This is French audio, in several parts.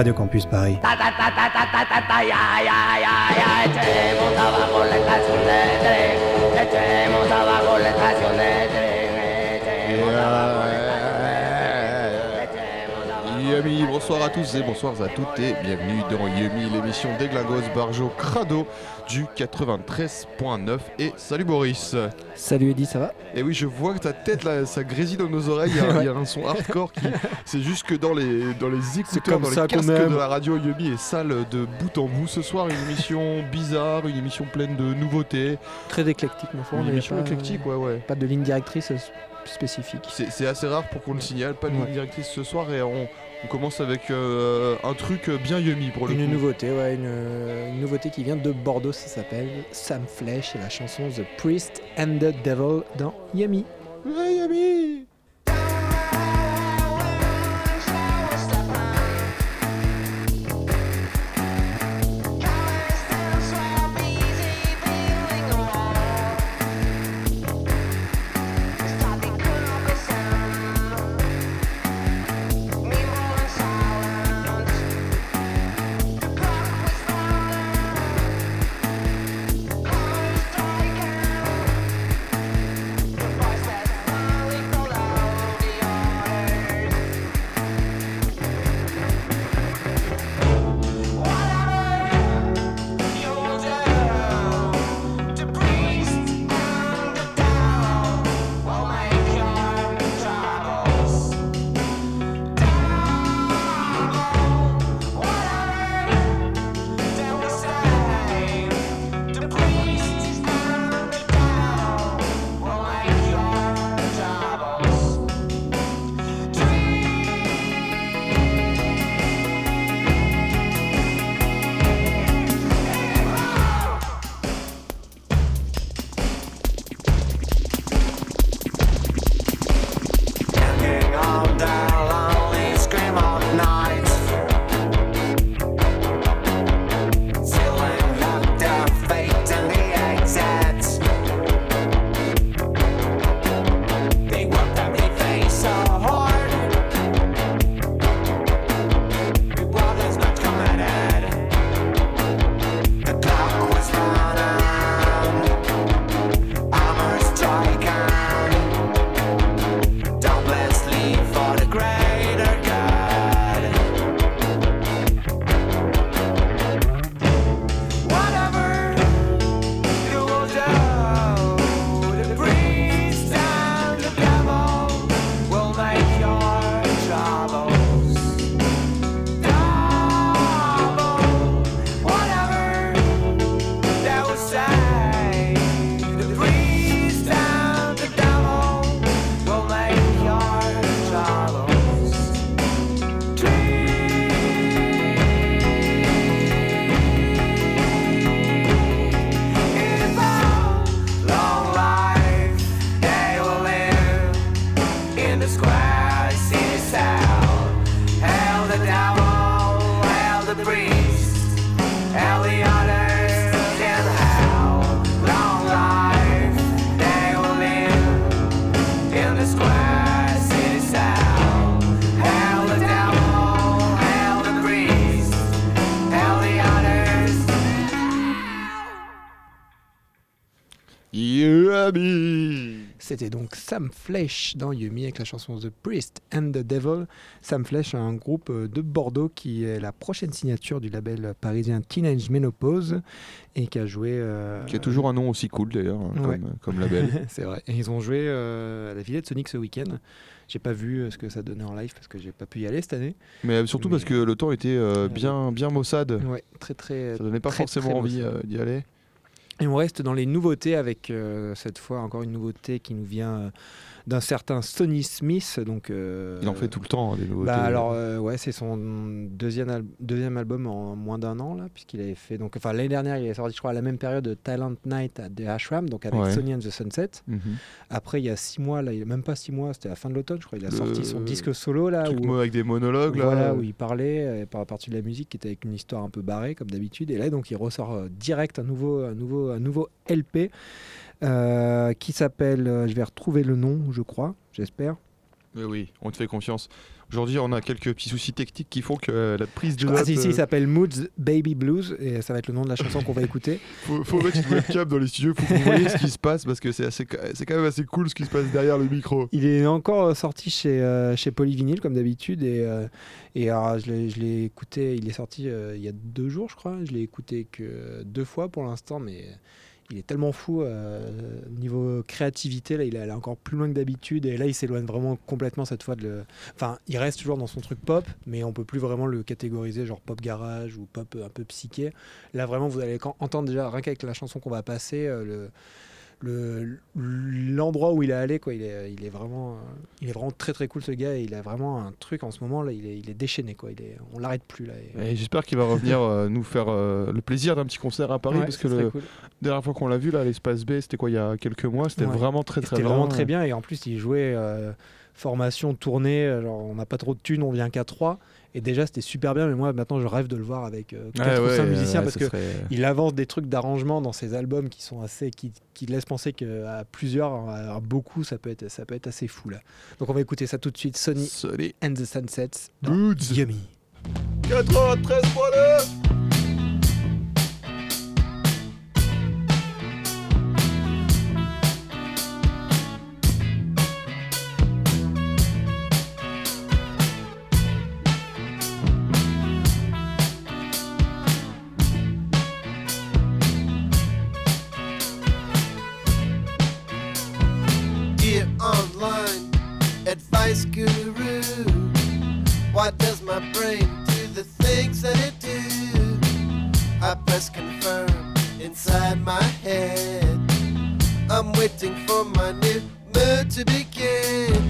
Radio Campus Paris. Bonsoir à tous et bonsoir à toutes et bienvenue dans Yumi, l'émission d'Eglingos Barjo Crado du 93.9 et salut Boris Salut Eddy, ça va? Et oui, je vois que ta tête là, ça grésille dans nos oreilles, il y a, il y a un son hardcore qui... C'est juste que dans les, dans les écouteurs, comme dans ça les casques de la radio Yumi est sale de bout en bout. Ce soir, une émission bizarre, une émission pleine de nouveautés, Très éclectique, ma foi. une émission pas, éclectique, ouais ouais. Pas de ligne directrice spécifique. C'est c'est assez rare pour qu'on le signale, pas de Ouais. ligne directrice ce soir et on, on commence avec euh, un truc bien Yumi pour le Une coup. nouveauté, ouais, une, euh, une nouveauté qui vient de Bordeaux, ça s'appelle Sam Flesh et la chanson The Priest and the Devil dans Yummy. Ouais, Yumi C'était donc Sam Flesh dans Yumi avec la chanson The Priest and the Devil. Sam Flesh, un groupe euh, de Bordeaux qui est la prochaine signature du label parisien Teenage Menopause et qui a joué. euh, Qui a toujours un nom aussi cool d'ailleurs, hein, Ouais. comme, comme label. C'est vrai. Et ils ont joué euh, à la Villette Sonic ce week-end. J'ai pas vu ce que ça donnait en live parce que j'ai pas pu y aller cette année. Mais surtout parce que le temps était euh, bien, bien maussade. Ouais, très très. Ça donnait pas très, forcément très envie d'y aller. Et on reste dans les nouveautés avec euh, cette fois encore une nouveauté qui nous vient euh, d'un certain Sonny Smith. Donc, euh, Il en fait tout le temps, hein, des nouveautés. Bah alors euh, ouais, c'est son deuxième, al- deuxième album en moins d'un an là, puisqu'il avait fait donc enfin l'année dernière il est sorti je crois à la même période de Talent Night à The Ashram donc avec Ouais. Sonny and the Sunset. Mhm. Après il y a six mois là, même pas six mois, c'était à la fin de l'automne je crois, il a Le- sorti son disque solo là où, avec des monologues là. voilà, où il parlait euh, par la partie de la musique qui était avec une histoire un peu barrée comme d'habitude et là donc il ressort direct un nouveau un nouveau un nouveau LP euh, qui s'appelle euh, je vais retrouver le nom je crois j'espère Mais oui, on te fait confiance. Aujourd'hui, on a quelques petits soucis techniques qui font que euh, la prise de Ah notes, si, si, il s'appelle Moods Baby Blues et ça va être le nom de la chanson qu'on va écouter. faut, faut mettre une webcam dans les studios, faut que vous voyez ce qui se passe parce que c'est assez, c'est quand même assez cool ce qui se passe derrière le micro. Il est encore sorti chez, euh, chez Polyvinyl comme d'habitude et, euh, et alors, je l'ai- je l'ai écouté, il est sorti euh, il y a deux jours je crois, je l'ai écouté que deux fois pour l'instant mais il est tellement fou euh, niveau créativité là il est encore plus loin que d'habitude et là il s'éloigne vraiment complètement cette fois de le... Enfin il reste toujours dans son truc pop mais on peut plus vraiment le catégoriser genre pop garage ou pop un peu psyché. Là vraiment vous allez entendre déjà rien qu'avec la chanson qu'on va passer euh, le le- l'endroit où il est allé quoi il est il est vraiment il est vraiment très très cool ce gars et il a vraiment un truc en ce moment là il est, il est déchaîné quoi il est on l'arrête plus là et- Et j'espère qu'il va revenir euh, nous faire euh, le plaisir d'un petit concert à Paris Ouais, parce que la cool. dernière fois qu'on l'a vu là à l'espace B, c'était quoi il y a quelques mois, c'était Ouais. vraiment très très c'était bien. vraiment très bien et en plus il jouait euh, formation tournée genre on n'a pas trop de thunes on vient qu'à 3 et déjà c'était super bien mais moi maintenant je rêve de le voir avec 4 ou 5 musiciens parce que il avance des trucs d'arrangement dans ses albums qui sont assez qui, qui laissent penser qu'à plusieurs à beaucoup ça peut être ça peut être assez fou là. Donc on va écouter ça tout de suite. Sony Sony. and the Sunsets Yummy. 93.9 for my new mood to begin.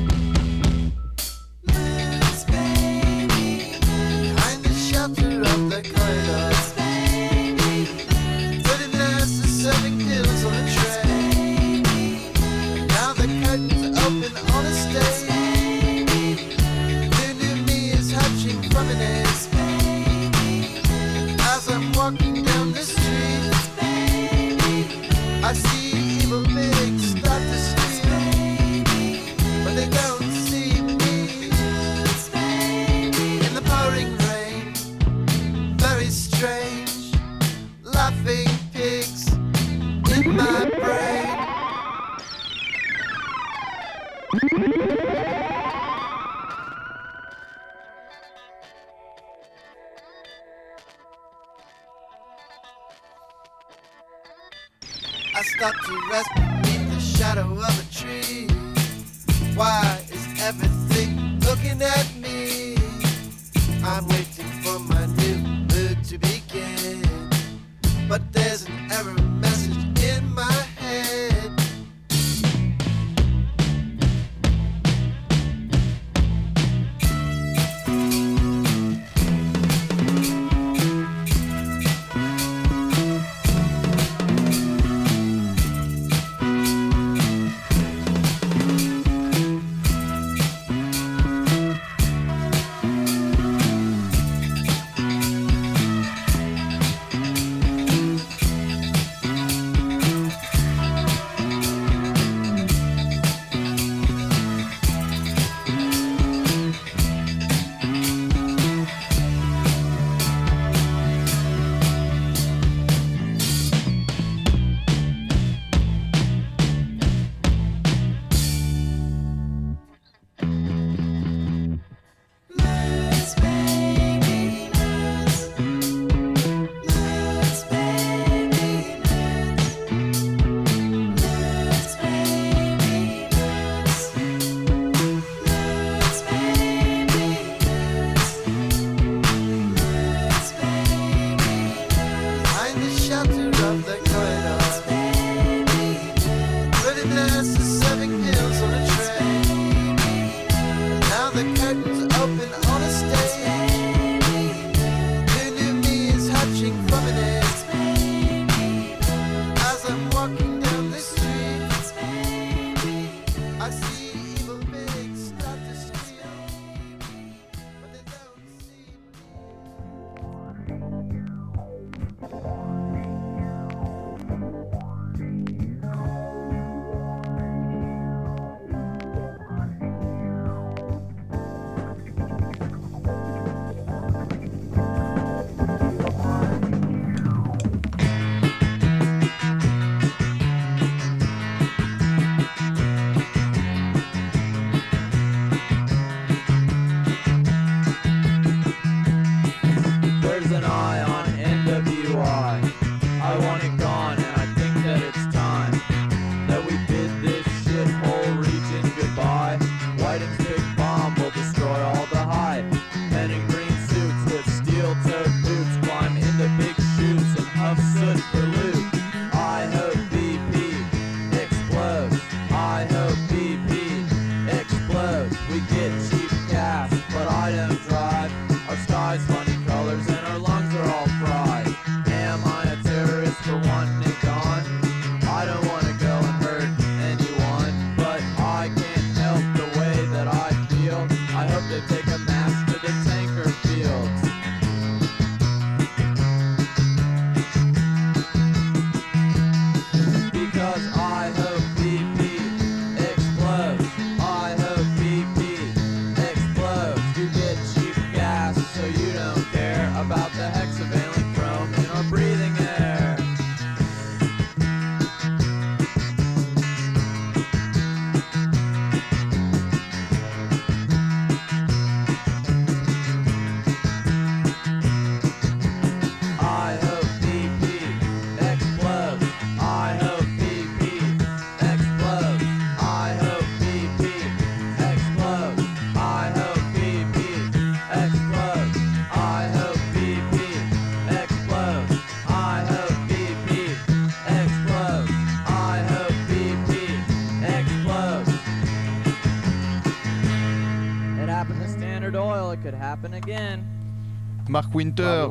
Mark Winter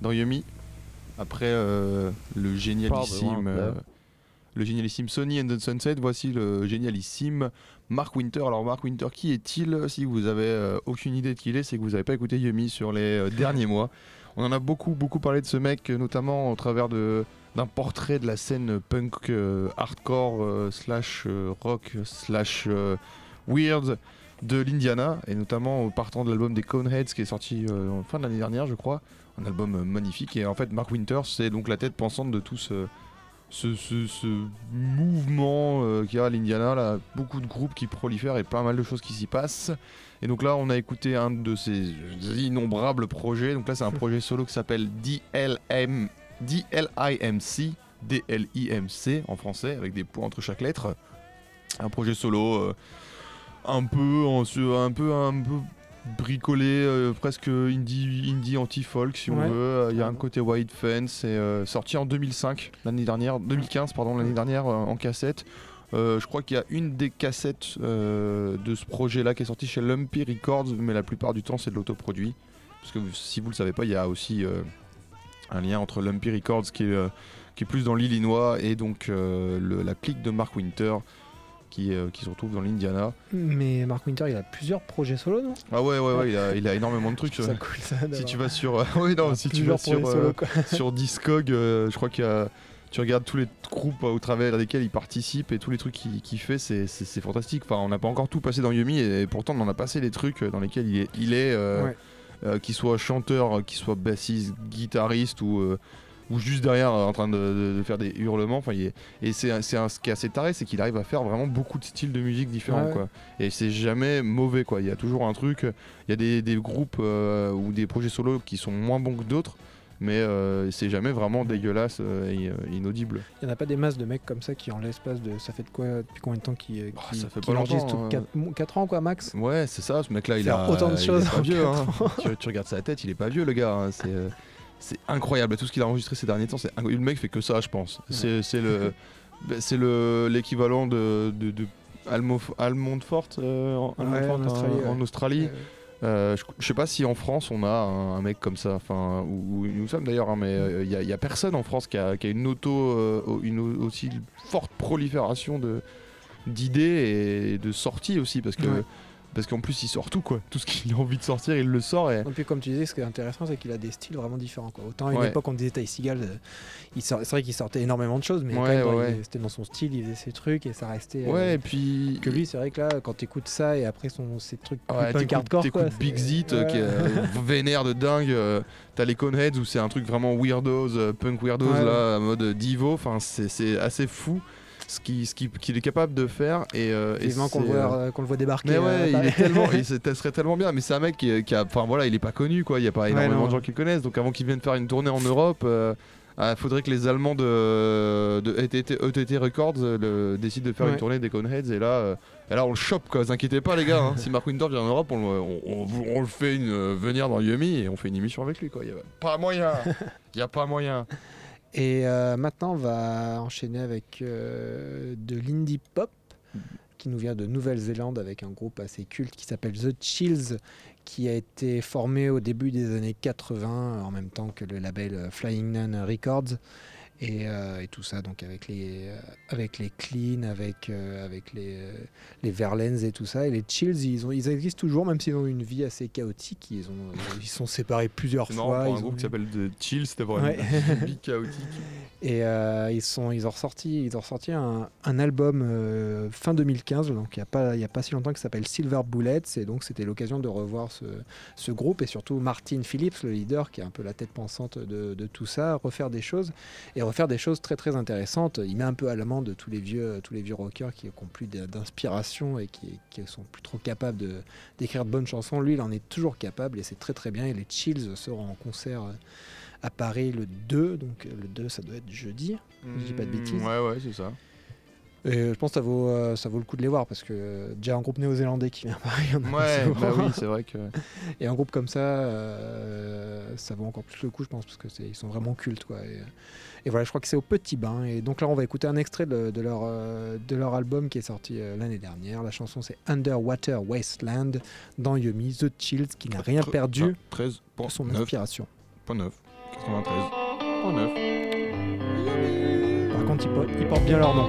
dans Yumi. Après euh, le génialissime, euh, le génialissime Sony and the Sunset, voici le génialissime Mark Winter. Alors Mark Winter, qui est-il? Si vous avez euh, aucune idée de qui il est, c'est que vous n'avez pas écouté Yumi sur les derniers mois. On en a beaucoup beaucoup parlé de ce mec, notamment au travers de d'un portrait de la scène punk hardcore slash rock slash weird de l'Indiana et notamment en partant de l'album des Coneheads qui est sorti euh, en fin de l'année dernière je crois. Un album euh, magnifique. Et en fait Mark Winters c'est donc la tête pensante de tout ce, mouvement euh, qu'il y a à l'Indiana là. Beaucoup de groupes qui prolifèrent et pas mal de choses qui s'y passent. Et donc là on a écouté un de ces innombrables projets. Donc là c'est un projet solo qui s'appelle DLM DLIMC DLIMC en français avec des points entre chaque lettre. Un projet solo un peu un peu un peu bricolé euh, presque indie indie anti-folk si on Ouais. veut. Il y a un côté White Fence et euh, sorti en 2005 l'année dernière 2015 pardon l'année dernière euh, en cassette. Euh, je crois qu'il y a une des cassettes euh, de ce projet là qui est sortie chez Lumpy Records mais la plupart du temps c'est de l'autoproduit. Parce que si vous le savez pas il y a aussi euh, un lien entre Lumpy Records qui est, qui est plus dans l'Illinois et donc la clique de Mark Winter qui, euh, qui se retrouve dans l'Indiana. Mais Mark Winter, il a plusieurs projets solo, non? Ah ouais ouais ouais, il a, il a énormément de trucs. C'est euh. cool ça. Si tu vas sur euh, oui, non, si tu vas sur, euh, solo, sur Discog, euh, je crois qu'il y a tu regardes tous les groupes au travers desquels il participe et tous les trucs qu'il fait, c'est- fantastique. Enfin, on n'a pas encore tout passé dans Yumi et pourtant on en a passé des trucs dans lesquels il est, il est euh, Ouais. euh, qu'il soit chanteur, qu'il soit bassiste, guitariste ou, euh, ou juste derrière euh, en train de, faire des hurlements. Enfin, il est- et c'est ce qui est assez taré, c'est qu'il arrive à faire vraiment beaucoup de styles de musique différents. Ouais, ouais. Quoi. Et c'est jamais mauvais. Quoi. Il y a toujours un truc. Il y a des, des groupes euh, ou des projets solo qui sont moins bons que d'autres. Mais euh, c'est jamais vraiment dégueulasse et euh, inaudible. Il n'y en a pas des masses de mecs comme ça qui, en l'espace de. Ça fait de quoi Depuis combien de temps qui, Ah, qui, ça fait qui pas enregistre longtemps, tout 4, ans, quoi, max? Ouais, c'est ça, ce mec-là, il a autant de il est choses pas en vieux. hein. tu, tu regardes sa tête, il est pas vieux, le gars. hein. C'est c'est incroyable. Tout ce qu'il a enregistré ces derniers temps, c'est le mec fait que ça, je pense. C'est le bah, c'est le l'équivalent de, de, de Almo, Almondfort, euh, en, Ouais, Almondfort, en Australie, ouais. en Australie. Euh, Euh, je, je sais pas si en France on a un, un mec comme ça, enfin, où, où nous sommes d'ailleurs, hein, mais il n'y a, y a personne en France qui a, qui a une auto, euh, une au- aussi forte prolifération de d'idées et de sorties aussi, parce que Ouais. Parce qu'en plus il sort tout quoi, tout ce qu'il a envie de sortir, il le sort et Et puis comme tu disais, ce qui est intéressant, c'est qu'il a des styles vraiment différents. Quoi. Autant à une Ouais. époque, on disait Ty Seagal, euh, il sort- c'est vrai qu'il sortait énormément de choses, mais Ouais, ouais, c'était dans son style, il faisait ses trucs et ça restait. euh, ouais, et puis Que lui, c'est vrai que là, quand t'écoutes ça et après son, ses trucs punk hardcore, t'écoutes Big Zit euh, qui est euh, vénère de dingue. euh, T'as les Coneheads où c'est un truc vraiment weirdos, euh, punk weirdos là, en mode Divo. Enfin, c'est assez fou ce qu'il ce qu'il- qu'il est capable de faire. Et, euh, et qu'on le, euh, euh, qu'on le voit débarquer. Mais euh, ouais, à il est tellement, il serait tellement bien. Mais c'est un mec qui, est- qui a, enfin voilà, il est pas connu quoi. Il y a pas énormément de gens qui le connaissent. Donc avant qu'il vienne faire une tournée en Europe, euh, ah, faudrait que les Allemands de, de ETT, ETT Records euh, le- décident de faire une tournée des Coneheads. Et là, euh, et là on le chope quoi. Vous inquiétez pas les gars. hein. si Mark Winter vient en Europe, on, le- on- on- on le fait une, euh, venir dans Yumi et on fait une émission avec lui quoi. Il y a pas moyen. Il y a pas moyen. Et euh, maintenant, on va enchaîner avec euh, de l'indie pop qui nous vient de Nouvelle-Zélande avec un groupe assez culte qui s'appelle The Chills qui a été formé au début des années 80 en même temps que le label euh, Flying Nun Records et, euh, et tout ça donc avec les euh, avec les Clean avec euh, avec les les Verlaines et tout ça et les Chills ils ont ils existent toujours même s'ils ont une vie assez chaotique ils ont ils sont séparés plusieurs fois pour un ils groupe ont- qui s'appelle The Chill, c'était vraiment Ouais. une vie chaotique. Et euh, ils, ont ressorti, un, album euh, fin 2015, donc il n'y a, pas- si longtemps, qui s'appelle Silver Bullets. Et donc c'était l'occasion de revoir ce, groupe et surtout Martin Phillips, le leader, qui est un peu la tête pensante de, tout ça, refaire des choses et refaire des choses très très intéressantes. Il met un peu à l'amende tous les vieux, rockers qui n'ont plus d'inspiration et qui, qui sont plus trop capables d'écrire de bonnes chansons. Lui, il en est toujours capable et c'est très très bien. Et les Chills seront en concert. euh, à Paris le 2, donc euh, le 2 ça doit être jeudi, je dis pas de bêtises. Ouais, ouais, c'est ça. Et je pense que ça vaut, euh, ça vaut le coup de les voir parce que euh, déjà un groupe néo-zélandais qui vient à Paris, on Ouais, bah oui, c'est vrai que. Et un groupe comme ça, euh, ça vaut encore plus le coup, je pense, parce que ils sont vraiment cultes, quoi. Et, et voilà, je crois que c'est au Petit Bain. Et donc là, on va écouter un extrait de, de leur, euh, de leur album qui est sorti euh, l'année dernière. La chanson, c'est Underwater Wasteland dans Yumi, The Chills, qui n'a rien perdu de son 13.9. inspiration. 93. 93.9. Par contre, ils, po- ils portent bien leur nom.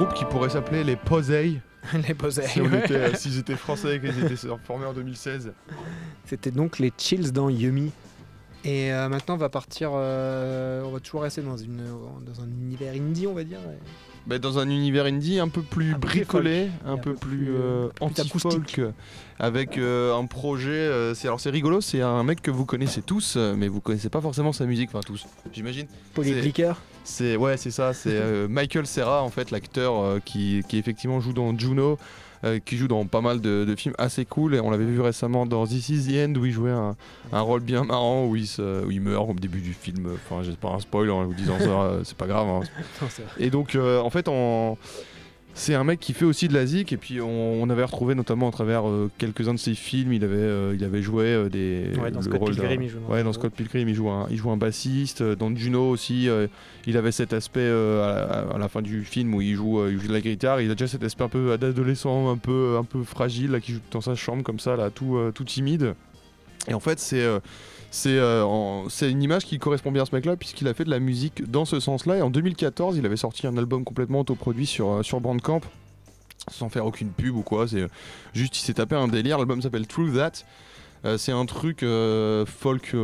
Groupe qui pourrait s'appeler les Posey, les posés. si était, euh, s'ils étaient français et qu'ils étaient formés en 2016. C'était donc les Chills dans Yumi. Et euh, maintenant, on va partir. euh, on va toujours rester dans, une, dans un univers indie, on va dire. Bah, dans un univers indie un peu plus Un bricolé, un, peu peu plus, plus, euh, plus anti-folk, avec un projet. c'est alors c'est rigolo, c'est un mec que vous connaissez tous, mais vous connaissez pas forcément sa musique, enfin tous, j'imagine. C'est- Blicker. C'est ouais, c'est ça, c'est euh, Michael Serra en fait, l'acteur euh, qui, qui effectivement joue dans Juno, euh, qui joue dans pas mal de, de films assez cool. Et on l'avait vu récemment dans This Is the End où il jouait un, un rôle bien marrant où il, se- où il meurt au début du film. Enfin, j'ai pas un spoil en vous disant ça, c'est pas grave. hein. Et donc, en fait, en- c'est un mec qui fait aussi de la zik. Et puis, on, on avait retrouvé notamment à travers euh, quelques-uns de ses films, il avait, euh, il avait joué euh, des. Ouais, dans le Scott rôle Pilgrim, il joue Ouais, un dans. Scott Pilgrim, il joue un, il joue un bassiste. Dans Juno aussi, il avait cet aspect à, la- à la fin du film où il joue, il joue de la guitare. Il a déjà cet aspect un peu d'adolescent, un peu, un peu fragile, là, qui joue dans sa chambre comme ça, là, tout, tout timide. Et en fait, c'est c'est euh, c'est une image qui correspond bien à ce mec-là, puisqu'il a fait de la musique dans ce sens-là. Et en 2014, il avait sorti un album complètement autoproduit sur, euh, sur Bandcamp, sans faire aucune pub ou quoi. C'est euh, juste, il s'est tapé un délire. L'album s'appelle True That. C'est un truc folk.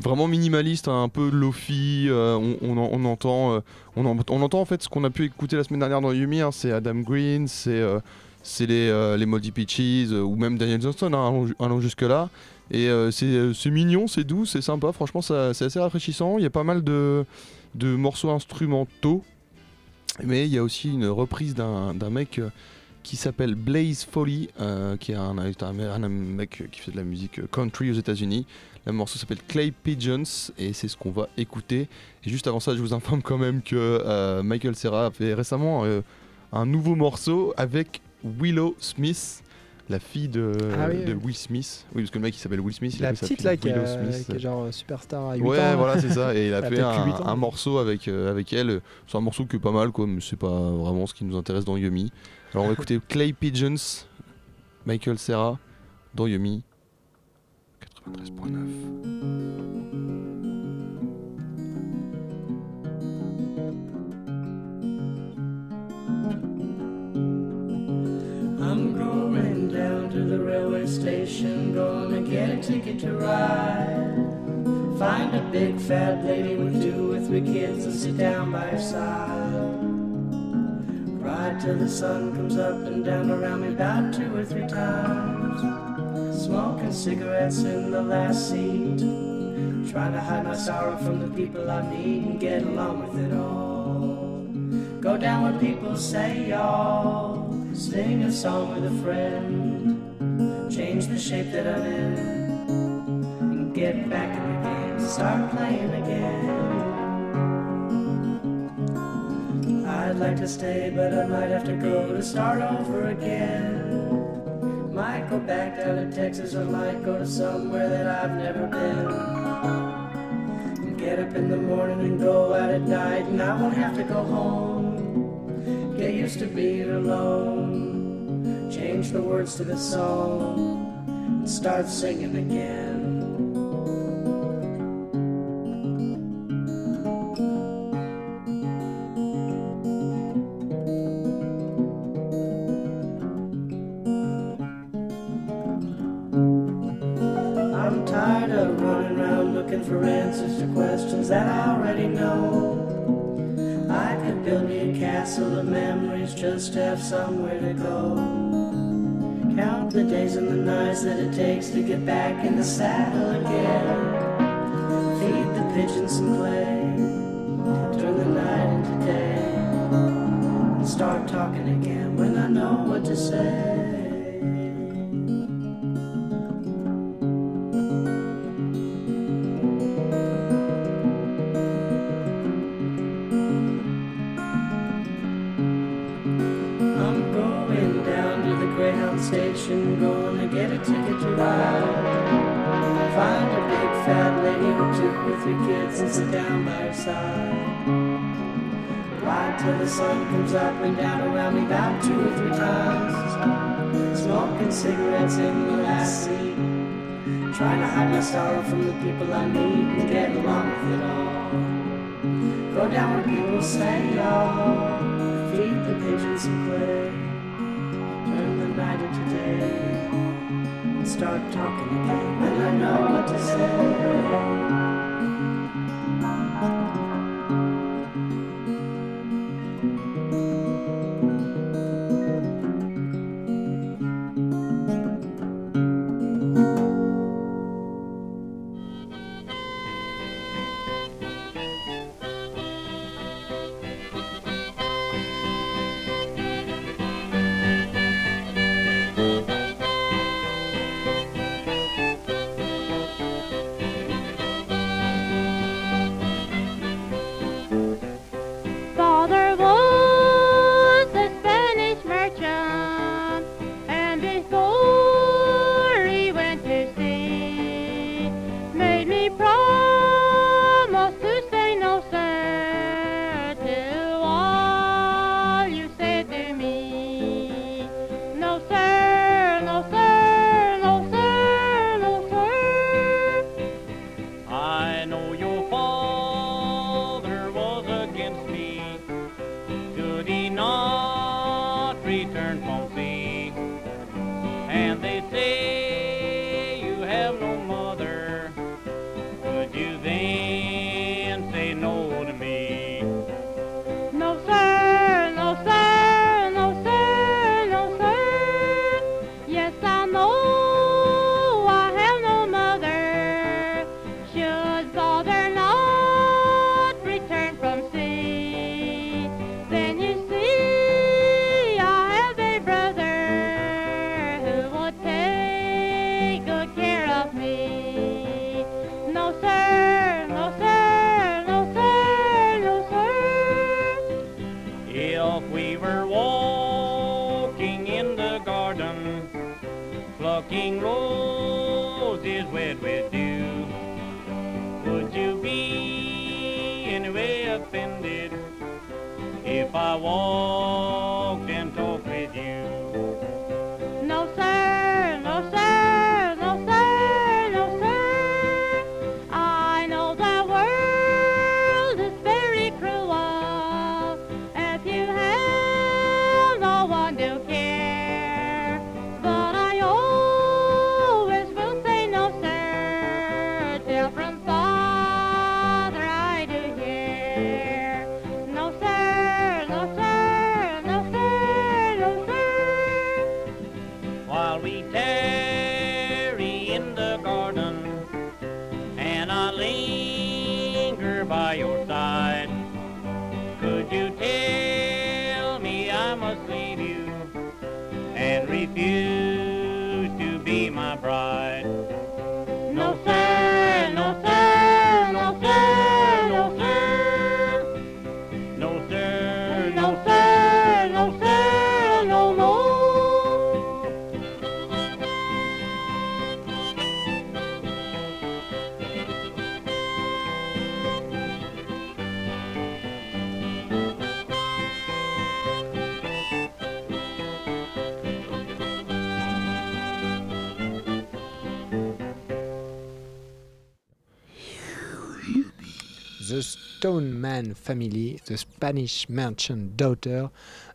Vraiment minimaliste, un peu lofi, on, on en- on entend, on, en- entend en fait ce qu'on a pu écouter la semaine dernière dans Yumi, hein, c'est Adam Green, c'est les, les Peaches, ou même Daniel Johnston, hein, allons, allons jusque-là. Et euh, c'est euh, c'est mignon, c'est doux, c'est sympa, franchement c'est assez rafraîchissant. Il y a pas mal de, morceaux instrumentaux, mais il y a aussi une reprise d'un mec euh, qui s'appelle Blaze Foley, qui est un, mec qui fait de la musique country aux États-Unis. Le morceau s'appelle Clay Pigeons et c'est ce qu'on va écouter. Et juste avant ça, je vous informe quand même que Michael Serra a fait récemment un nouveau morceau avec Willow Smith, la fille de, Ah oui, de oui. Will Smith. Oui, parce que le mec il s'appelle Will Smith. il La sa petite là qui, a- est genre euh, superstar à 8 Ouais, ans. voilà, c'est ça. Et il a Elle a fait un, ans, morceau avec, euh, avec elle. C'est un morceau qui est pas mal, quoi, mais c'est pas vraiment ce qui nous intéresse dans Yumi. Alors on va écouter Clay Pigeons, Michael Serra, dans Yumi 93.9. the railway station, gonna get a ticket to ride. Find a big fat lady with two or three kids and sit down by her side. Ride till the sun comes up and down around me about two or three times. Smoking cigarettes in the last seat. Trying to hide my sorrow from the people I meet and get along with it all. Go down where people say y'all. Sing a song with a friend. Change the shape that I'm in. And get back in the game. Start playing again. I'd like to stay, but I might have to go to start over again. Might go back down to Texas or might go to somewhere that I've never been. And Get up in the morning and go out at night, and I won't have to go home. Get used to being alone. Change the words to the song and start singing again. I'm tired of running around looking for answers to questions that I already know. I could build me a castle of memories just have somewhere to go. Count the days and the nights that it takes to get back in the saddle again. Feed the pigeons some clay, turn the night into day, and start talking again when I know what to say. Three kids and sit down by her side. Ride till the sun comes up and down around me about two or three times. Smoking cigarettes in the last seat. Trying to hide my sorrow from the people I meet and get along with it all. Go down where people say y'all. feed the pigeons some clay. Turn the night into day. And start talking again. And I know what to say. sweet day. Stoneman Family, The Spanish Merchant Daughter.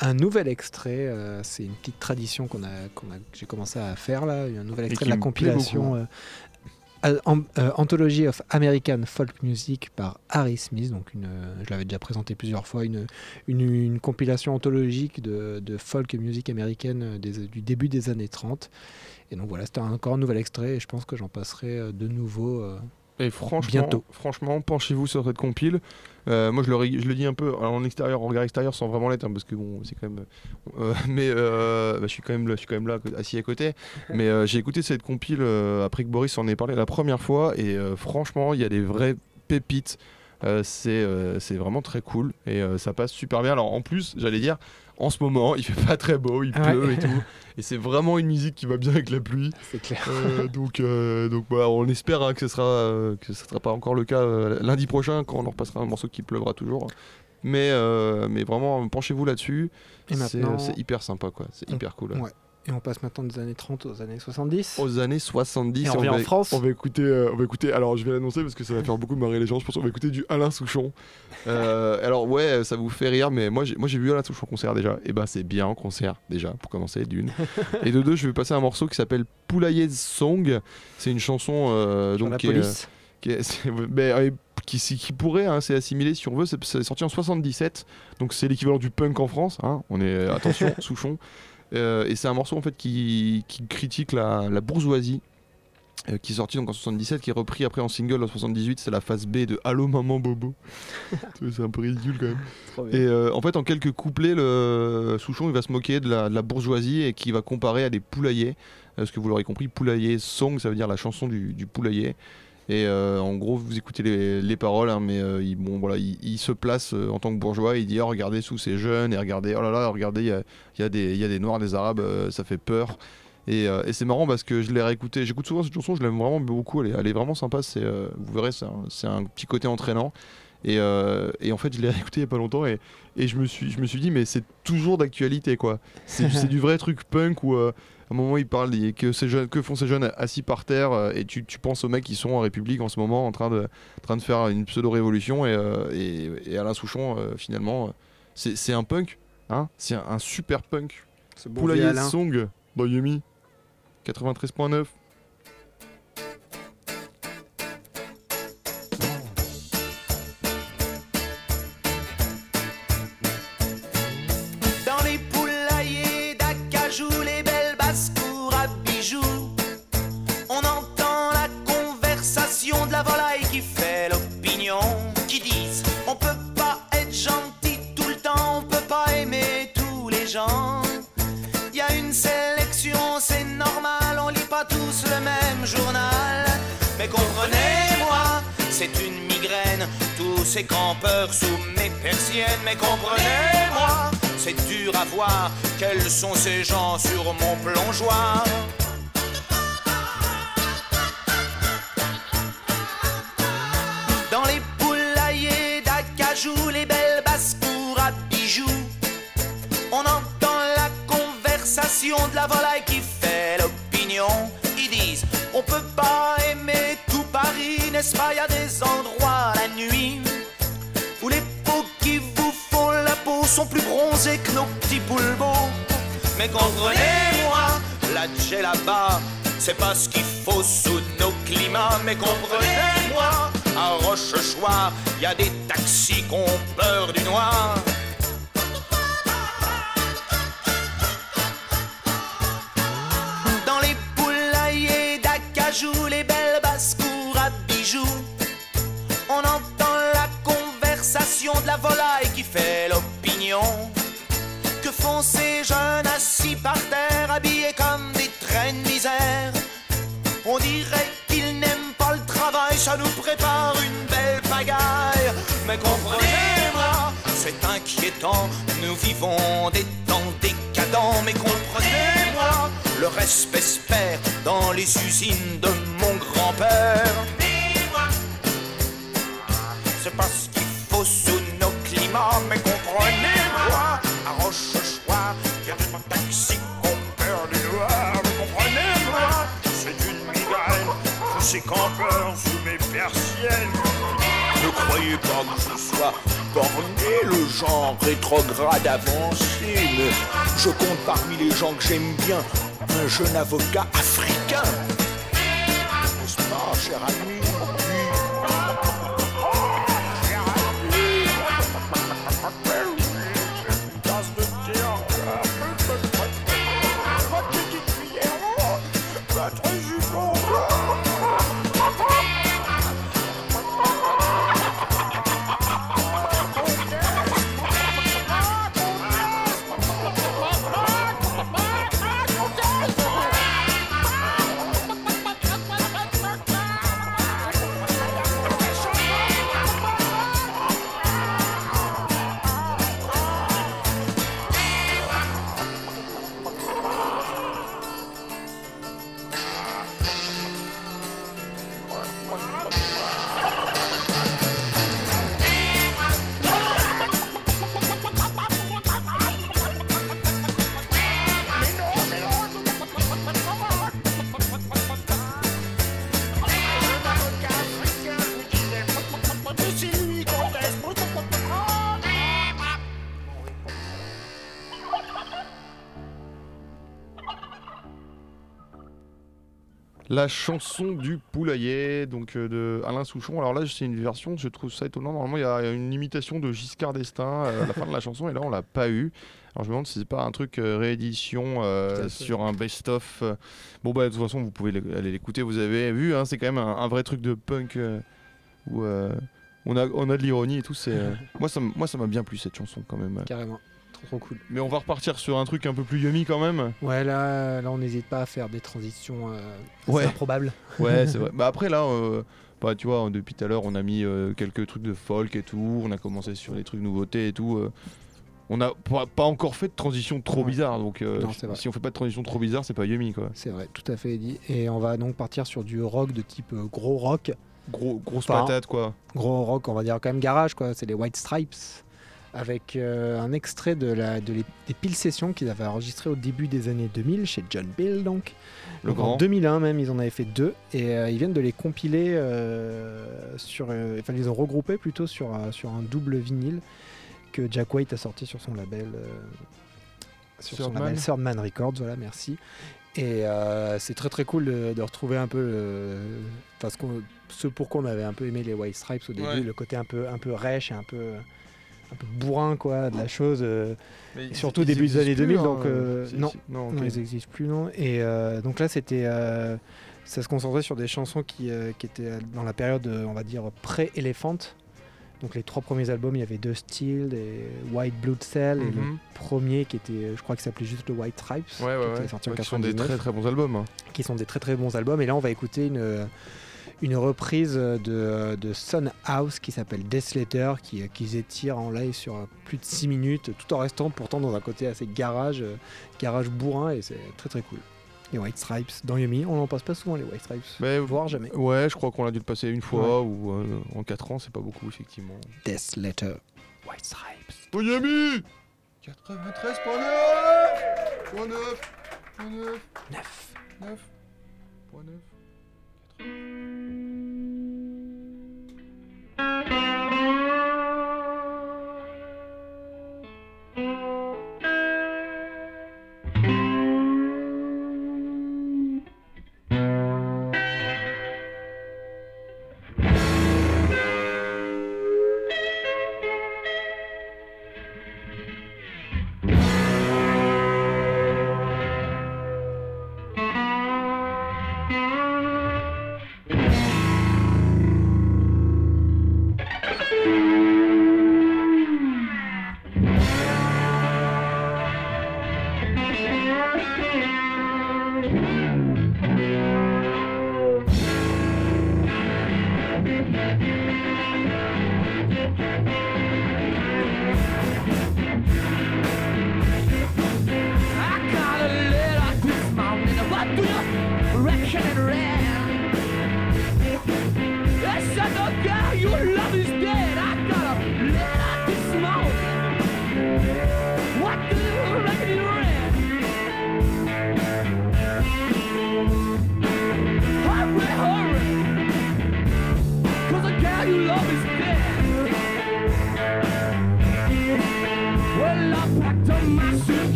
Un nouvel extrait, euh, c'est une petite tradition qu'on a, qu'on a- que j'ai commencé à faire là, un nouvel extrait de la compilation euh, euh, Anthology of American Folk Music par Harry Smith. Donc une, je l'avais déjà présenté plusieurs fois, une, une, une compilation anthologique de, de folk music américaine des- du début des années 30. Et donc voilà, c'était encore un nouvel extrait et je pense que j'en passerai de nouveau. Euh, Et franchement, Bientôt. franchement penchez-vous sur cette compile. Euh, moi, je le, ri- je le dis un peu alors, en extérieur, en regard extérieur, sans vraiment l'être, hein, parce que bon, c'est quand même. euh, mais euh, bah, je suis quand même, là- je suis quand même là, assis à côté. mais euh, j'ai écouté cette compile euh, après que Boris en ait parlé la première fois, et euh, franchement, il y a des vraies pépites. Euh, c'est euh, vraiment très cool et euh, ça passe super bien. Alors en plus, j'allais dire, en ce moment, il fait pas très beau, il Ouais. pleut et tout, et c'est vraiment une musique qui va bien avec la pluie. c'est clair. Euh, donc, euh, donc voilà, on espère hein, que ce sera euh, que ce sera pas encore le cas euh, lundi prochain quand on leur passera un morceau qui pleuvra toujours. Mais, euh, mais vraiment, penchez-vous là-dessus. C'est hyper sympa, quoi. C'est hyper cool. ouais. Et on passe maintenant des années 30 aux années 70. aux années 70. Et on revient va, en France. On va écouter, euh, on va écouter. Alors, je vais l'annoncer parce que ça va faire beaucoup marrer les gens. Je pense qu'on va écouter du Alain Souchon. Euh, alors, ouais, ça vous fait rire, mais moi, j'ai, moi, j'ai vu Alain Souchon en concert déjà. Et ben, c'est bien en concert déjà pour commencer d'une. Et de deux, je vais passer un morceau qui s'appelle Poulailler Song. C'est une chanson euh, donc la qui est, police. qui, est- mais, euh, qui, qui- qui pourrait, hein, c'est assimilé si on veut, c'est, c'est sorti en 77, donc c'est l'équivalent du punk en France. hein. On est attention, Souchon. Euh, et c'est un morceau en fait qui, qui critique la, la bourgeoisie. euh, qui est sorti donc en 77, qui est repris après en single en 78, c'est la phase B de Allô maman bobo. C'est un peu ridicule quand même. Et euh, en fait, en quelques couplets, le Souchon il va se moquer de la, de la bourgeoisie et qui va comparer à des poulaillers. Euh, Parce que vous l'aurez compris, poulailler song, ça veut dire la chanson du, du poulailler. Et euh, en gros, vous écoutez les, les paroles, hein, mais euh, il, bon, voilà, il, il se place euh, en tant que bourgeois. Il dit oh, regardez sous ces jeunes et regardez, oh là là, regardez, il y a, y y a des noirs, des arabes, ça fait peur. Et, et c'est marrant parce que je l'ai réécouté. J'écoute souvent cette chanson, je l'aime vraiment beaucoup. Elle est, vraiment sympa. C'est, vous verrez, c'est un, un petit côté entraînant. Et, et en fait, je l'ai réécouté il y a pas longtemps et, et je, me suis, je me suis dit, mais c'est toujours d'actualité quoi. C'est, du vrai truc punk où un moment il parle il- que, ces jeunes, que font ces jeunes assis par terre euh, et tu, tu penses aux mecs qui sont en République en ce moment en train de, en train de faire une pseudo-révolution et, euh, et, et Alain Souchon, euh, finalement, c'est, un punk. Hein c'est un, un super punk. Bon Poulailler. Song dans Yumi 93.9. Mais comprenez-moi, c'est une migraine, tous ces campeurs sous mes persiennes. Mais comprenez-moi, c'est dur à voir, quels sont ces gens sur mon plongeoir. Dans les poulaillers d'acajou, les belles basses-cours à bijoux, on entend la conversation de la volaille qui fait l'opinion. Ils disent, on peut pas aimer n'est-ce pas? Y a des endroits la nuit où les peaux qui vous font la peau sont plus bronzées que nos petits poulbeaux. Mais comprenez-moi, la là-bas, c'est pas ce qu'il faut sous nos climats. Mais comprenez-moi, à Rochechouart, y a des taxis qui ont peur du noir. Dans les poulaillers d'acajou, les belles basses-cours à on entend la conversation de la volaille qui fait l'opinion. Que font ces jeunes assis par terre, habillés comme des traînes misère On dirait qu'ils n'aiment pas le travail, ça nous prépare une belle pagaille. Mais comprenez-moi, c'est inquiétant, nous vivons des temps décadents. Mais comprenez-moi, le respect se dans les usines de mon grand-père. Mais comprenez-moi, à Rochechouart, y a des taxis peur du noir, mais comprenez-moi, c'est une migraine, tous ces campeurs sous mes persiennes. Ne croyez pas que je sois borné, le genre rétrograde avancé, je compte parmi les gens que j'aime bien. Un jeune avocat africain. La chanson du poulailler, donc euh, de Alain Souchon. Alors là, c'est une version, je trouve ça étonnant. Normalement, il y a une imitation de Giscard d'Estaing euh, à la fin de la chanson, et là, on l'a pas eu. Alors je me demande si c'est pas un truc euh, réédition euh, sur un best-of. Bon bah de toute façon, vous pouvez aller l'écouter. Vous avez vu, hein, c'est quand même un, un vrai truc de punk euh, où on a on a de l'ironie et tout. Ça moi ça m'a bien plu cette chanson quand même. Carrément. Trop trop cool. Mais on va repartir sur un truc un peu plus yummy quand même. Ouais, là, là on n'hésite pas à faire des transitions euh, Ouais. improbables. Ouais, c'est vrai. Bah après là, euh, bah, tu vois, depuis tout à l'heure, on a mis euh, quelques trucs de folk et tout. On a commencé sur les trucs nouveautés et tout. on n'a pas, pas encore fait de transition trop Ouais. bizarre. Donc Non, si on fait pas de transition trop bizarre, c'est pas yummy quoi. C'est vrai, tout à fait dit. Et on va donc partir sur du rock de type gros rock. Gros, grosse Enfin, patate quoi. Gros rock, on va dire quand même garage, quoi. C'est les White Stripes. Avec euh, un extrait de la, de les- des piles sessions qu'ils avaient enregistrées au début des années 2000 chez John Bill, donc. Le Donc, grand. En 2001 même, ils en avaient fait deux. Et euh, ils viennent de les compiler euh, sur. Enfin, ils les ont regroupés plutôt sur, un- sur un double vinyle que Jack White a sorti sur son label. sur son Man. label Third Man Records, voilà, merci. Et euh, c'est très très cool de, de retrouver un peu le, enfin, ce, ce pourquoi on avait un peu aimé les White Stripes au début, Ouais. le côté un peu, un peu rêche et un peu, un peu bourrin quoi, de la chose. euh, surtout ils début des années existent plus, 2000, hein, donc, euh, si- non. si- non, ok. non, ils n'existent plus, non. Et euh, donc là, c'était, euh, ça se concentrait sur des chansons qui, euh, qui étaient dans la période, euh, on va dire, pré-Elephant. Donc les trois premiers albums, il y avait deux Steel et White Blood Cell, et le Mhm. premier qui était, je crois, qui s'appelait juste le White Stripes, Ouais, ouais, qui était ouais. sorti Ouais, en qui sont des 99 très très bons albums. hein. qui sont des très très bons albums. Et là, on va écouter une, une reprise de, de Sun House qui s'appelle Death Letter, qui, étirent en live sur plus de 6 minutes, tout en restant pourtant dans un côté assez garage, euh, garage bourrin, et c'est très très cool. Les White Stripes dans Yumi, on n'en passe pas souvent les White Stripes, Mais voire jamais. ouais, je crois qu'on a dû le passer une fois ou euh, en 4 ans, c'est pas beaucoup effectivement. Death Letter, White Stripes. Miami 93.9 .9 .9 9. 9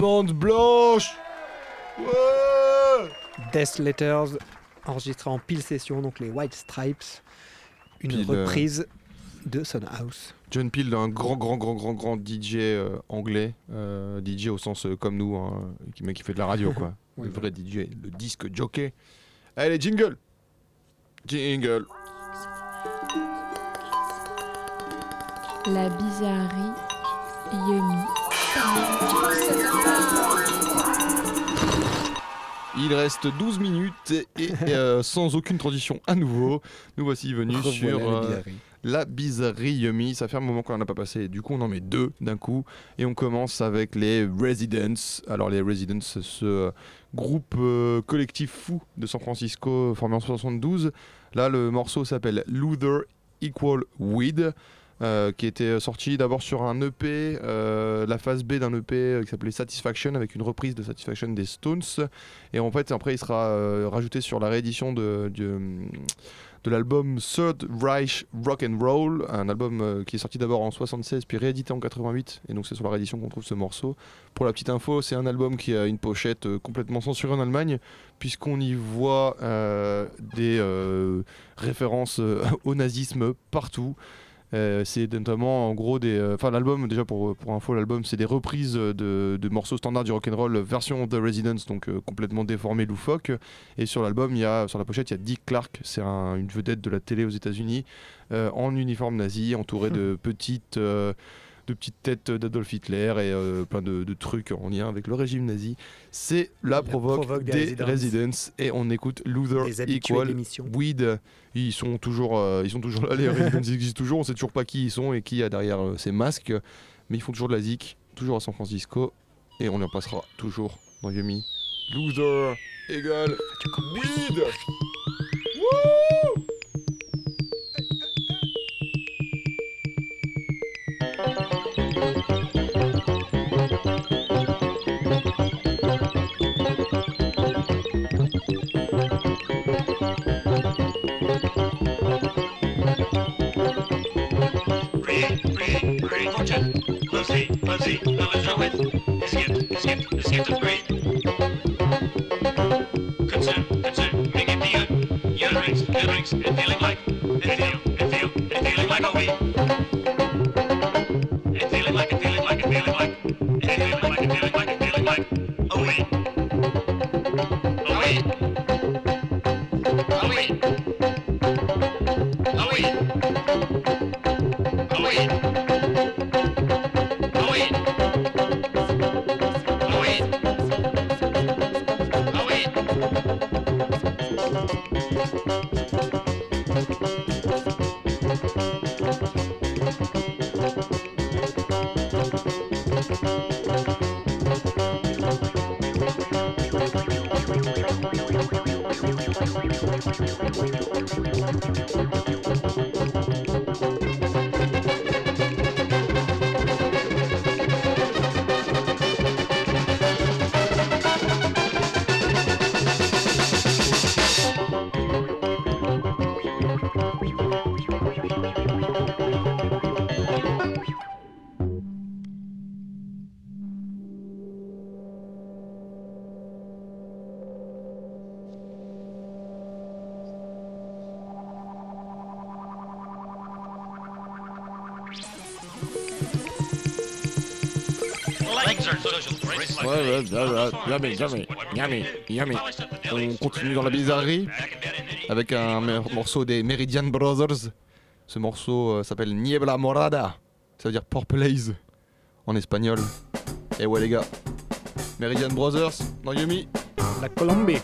bande blanche Ouais Death Letters, enregistré en pile session, donc les White Stripes, une Pile, euh, reprise de Son House. John Peel, un grand, grand, grand, grand, grand DJ euh, anglais, euh, DJ au sens euh, comme nous, hein, qui, qui fait de la radio, quoi. Oui, le vrai DJ, le disque jockey. Allez, jingle Jingle La bizarrerie Yumi. Il reste 12 minutes et, euh, sans aucune transition à nouveau, nous voici venus Revoilà sur les euh, la bizarrerie Yummy. Ça fait un moment qu'on n'en a pas passé, du coup on en met deux d'un coup. Et on commence avec les Residents. Alors les Residents, ce euh, groupe collectif fou de San Francisco formé en 72. Là le morceau s'appelle Luther Equal Weed. Euh, qui était sorti d'abord sur un EP, euh, la phase B d'un EP euh, qui s'appelait Satisfaction avec une reprise de Satisfaction des Stones. Et en fait, après, il sera euh, rajouté sur la réédition de, l'album Third Reich Rock and Roll, un album qui est sorti d'abord en 76 puis réédité en 88. Et donc, c'est sur la réédition qu'on trouve ce morceau. Pour la petite info, c'est un album qui a une pochette complètement censurée en Allemagne, puisqu'on y voit des références au nazisme partout. Euh, c'est notamment en gros des. euh, Enfin, l'album, déjà pour, pour info, l'album c'est des reprises de, de morceaux standards du rock'n'roll version The Residents, donc euh, complètement déformé, loufoque. Et sur l'album, il y a, sur la pochette, il y a Dick Clark, c'est un- une vedette de la télé aux États-Unis, en uniforme nazi, entouré de petites. De petites têtes d'Adolf Hitler et euh, plein de, de trucs en lien avec le régime nazi. C'est la provoque, provoque des des, Residents. Et on écoute Luther Equal. Weed. Ils sont toujours, euh, ils sont toujours là, les Residents ils existent toujours. On sait toujours pas qui ils sont et qui a derrière euh, ces masques, mais ils font toujours de la zik, toujours à San Francisco et on en passera toujours dans Yumi. Loser égale Weed. Wouh Jack, Lucy, Lucy, the little wit, Escape, escape, escape and Bree. Ouais, ouais, jamais, jamais. On continue dans la bizarrerie avec un morceau des Meridian Brothers. Ce morceau euh, s'appelle Niebla Morada. Ça veut dire Purple Haze en espagnol. Et ouais les gars, Meridian Brothers dans Yumi. La Colombie.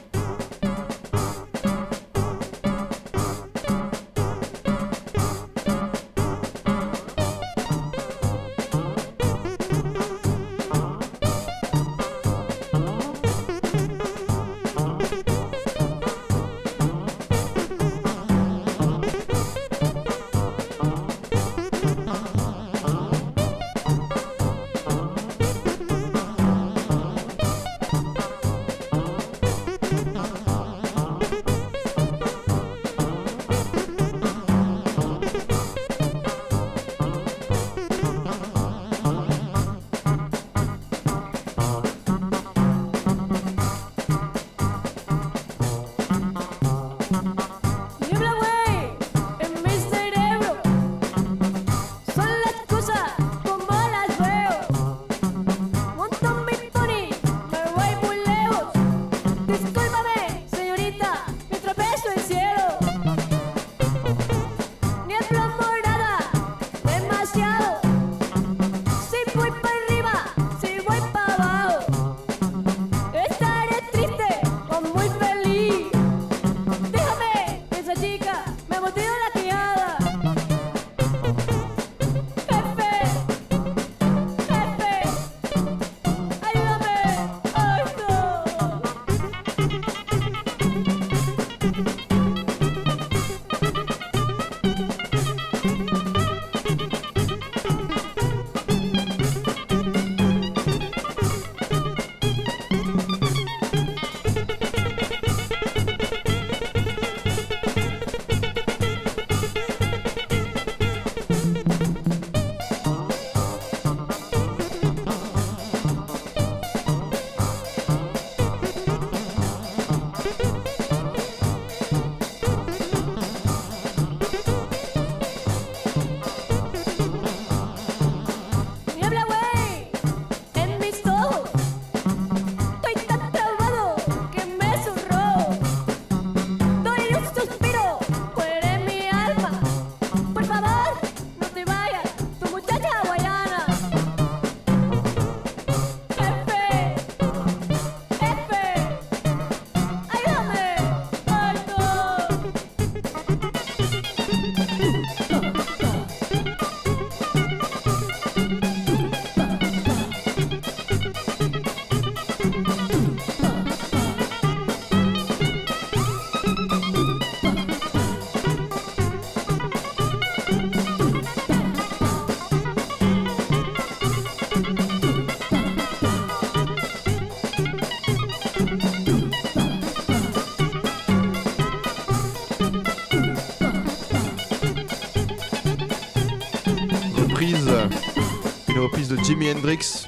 De Jimi Hendrix,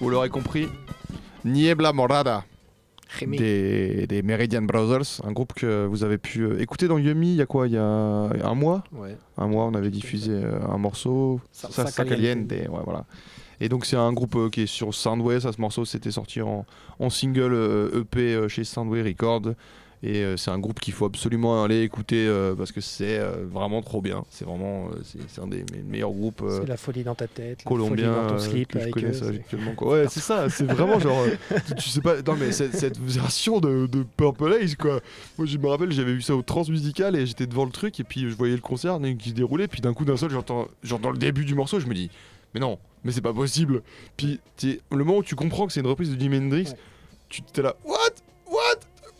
vous l'aurez compris. Niebla Morada des, des Meridian Brothers, un groupe que vous avez pu euh, écouter dans Yumi il y a quoi Il y a un mois Ouais. Un mois, on avait diffusé euh, un morceau, Caliente. Ouais, voilà. Et donc c'est un groupe euh, qui est sur Soundway, ça ce morceau c'était sorti en, en single EP euh, chez Soundway Records. Et euh, c'est un groupe qu'il faut absolument aller écouter euh, parce que c'est euh, vraiment trop bien. C'est vraiment c'est un des me- meilleurs groupes C'est la folie dans ta tête, la colombiens folie dans ton slip que je avec connais eux, ça c'est- actuellement. quoi. Ouais, c'est ça, c'est vraiment genre. tu, sais pas, non mais cette, version de, Purple Haze quoi. Moi je me rappelle, j'avais vu ça au Transmusical et j'étais devant le truc et puis je voyais le concert qui se déroulait. Puis d'un coup d'un seul, j'entends, genre dans le début du morceau, je me dis, mais non, mais c'est pas possible. Puis le moment où tu comprends que c'est une reprise de Jimi Hendrix, tu t'es là, what,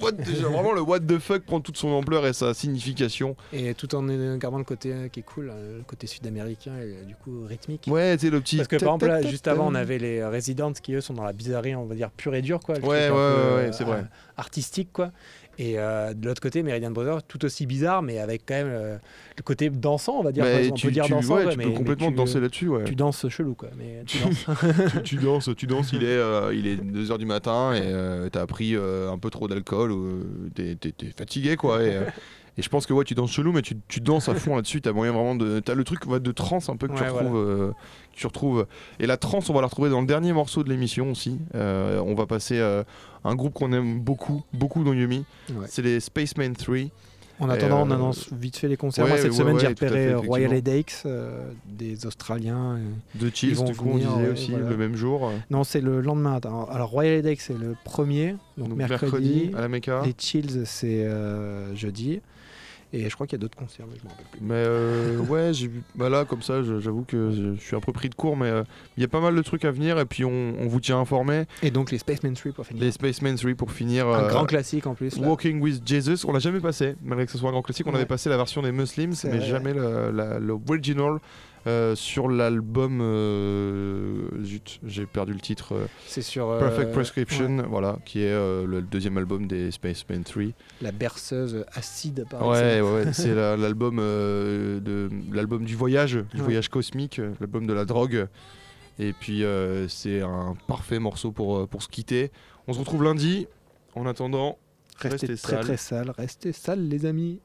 what. Genre, vraiment le what the fuck prend toute son ampleur et sa signification. Et tout en euh, gardant le côté euh, qui est cool, euh, le côté sud-américain et euh, du coup rythmique. Ouais, tu sais le petit. Parce que par exemple, là, juste avant, on avait les Residents qui eux sont dans la bizarrerie, on va dire pure et dure, quoi. Ouais, ouais, ouais, c'est vrai. artistique, quoi. Et euh, de l'autre côté, Meridian Brothers, tout aussi bizarre, mais avec quand même euh, le côté dansant, on va dire. Mais on tu, peut dire tu- dansant, ouais, ouais, tu mais, peux mais complètement tu, danser là-dessus, ouais. Tu danses chelou, quoi. Mais tu danses. tu, danses, tu danses, il est, euh, il est 2h du matin et t'as pris un peu trop d'alcool ou t'es, t'es- t'es fatigué quoi. Et, et je pense que ouais, tu danses chelou, mais tu, tu danses à fond là-dessus. T'as moyen vraiment de. T'as le truc ouais, de trance un peu que tu retrouves. voilà. euh, tu retrouves. Et la trance, on va la retrouver dans le dernier morceau de l'émission aussi. Euh, on va passer euh, un groupe qu'on aime beaucoup, beaucoup dans Yumi. Ouais. C'est les Spaceman 3. En attendant, on euh, annonce vite fait les concerts. ouais, Moi, cette ouais, semaine, j'ai repéré fait, euh, Royal. Headaches, des Australiens. De Chills, du coup, on venir, disait ouais, aussi voilà. le même jour. Non, c'est le lendemain. Alors, alors, Royal Headaches, c'est le premier, donc, Donc, mercredi. mercredi, à la Mecca. Les Chills, c'est jeudi. Et je crois qu'il y a d'autres concerts, mais je m'en rappelle plus. Mais euh, ouais, j'ai. Bah là, comme ça, j'avoue que je, suis un peu pris de court, mais euh, il y a pas mal de trucs à venir et puis on, on vous tient informé. Et donc les Spaceman 3 pour finir. Les Spaceman 3 pour finir. Un euh, grand classique en plus. là. Walking with Jesus, on l'a jamais passé, malgré que ce soit un grand classique. On Ouais. avait passé la version des Muslims, mais vrai, jamais l'original euh, sur l'album. euh, zut, j'ai perdu le titre. euh, C'est sur Perfect Prescription, ouais, voilà, qui est le deuxième album des Spaceman 3. la berceuse acide par Ouais, ouais, ouais, c'est la- l'album de l'album du voyage, du Ouais. voyage cosmique, l'album de la drogue. Et puis c'est un parfait morceau pour pour se quitter. On se retrouve lundi. En attendant, Restez, restez très sales. très sale, restez sale les amis.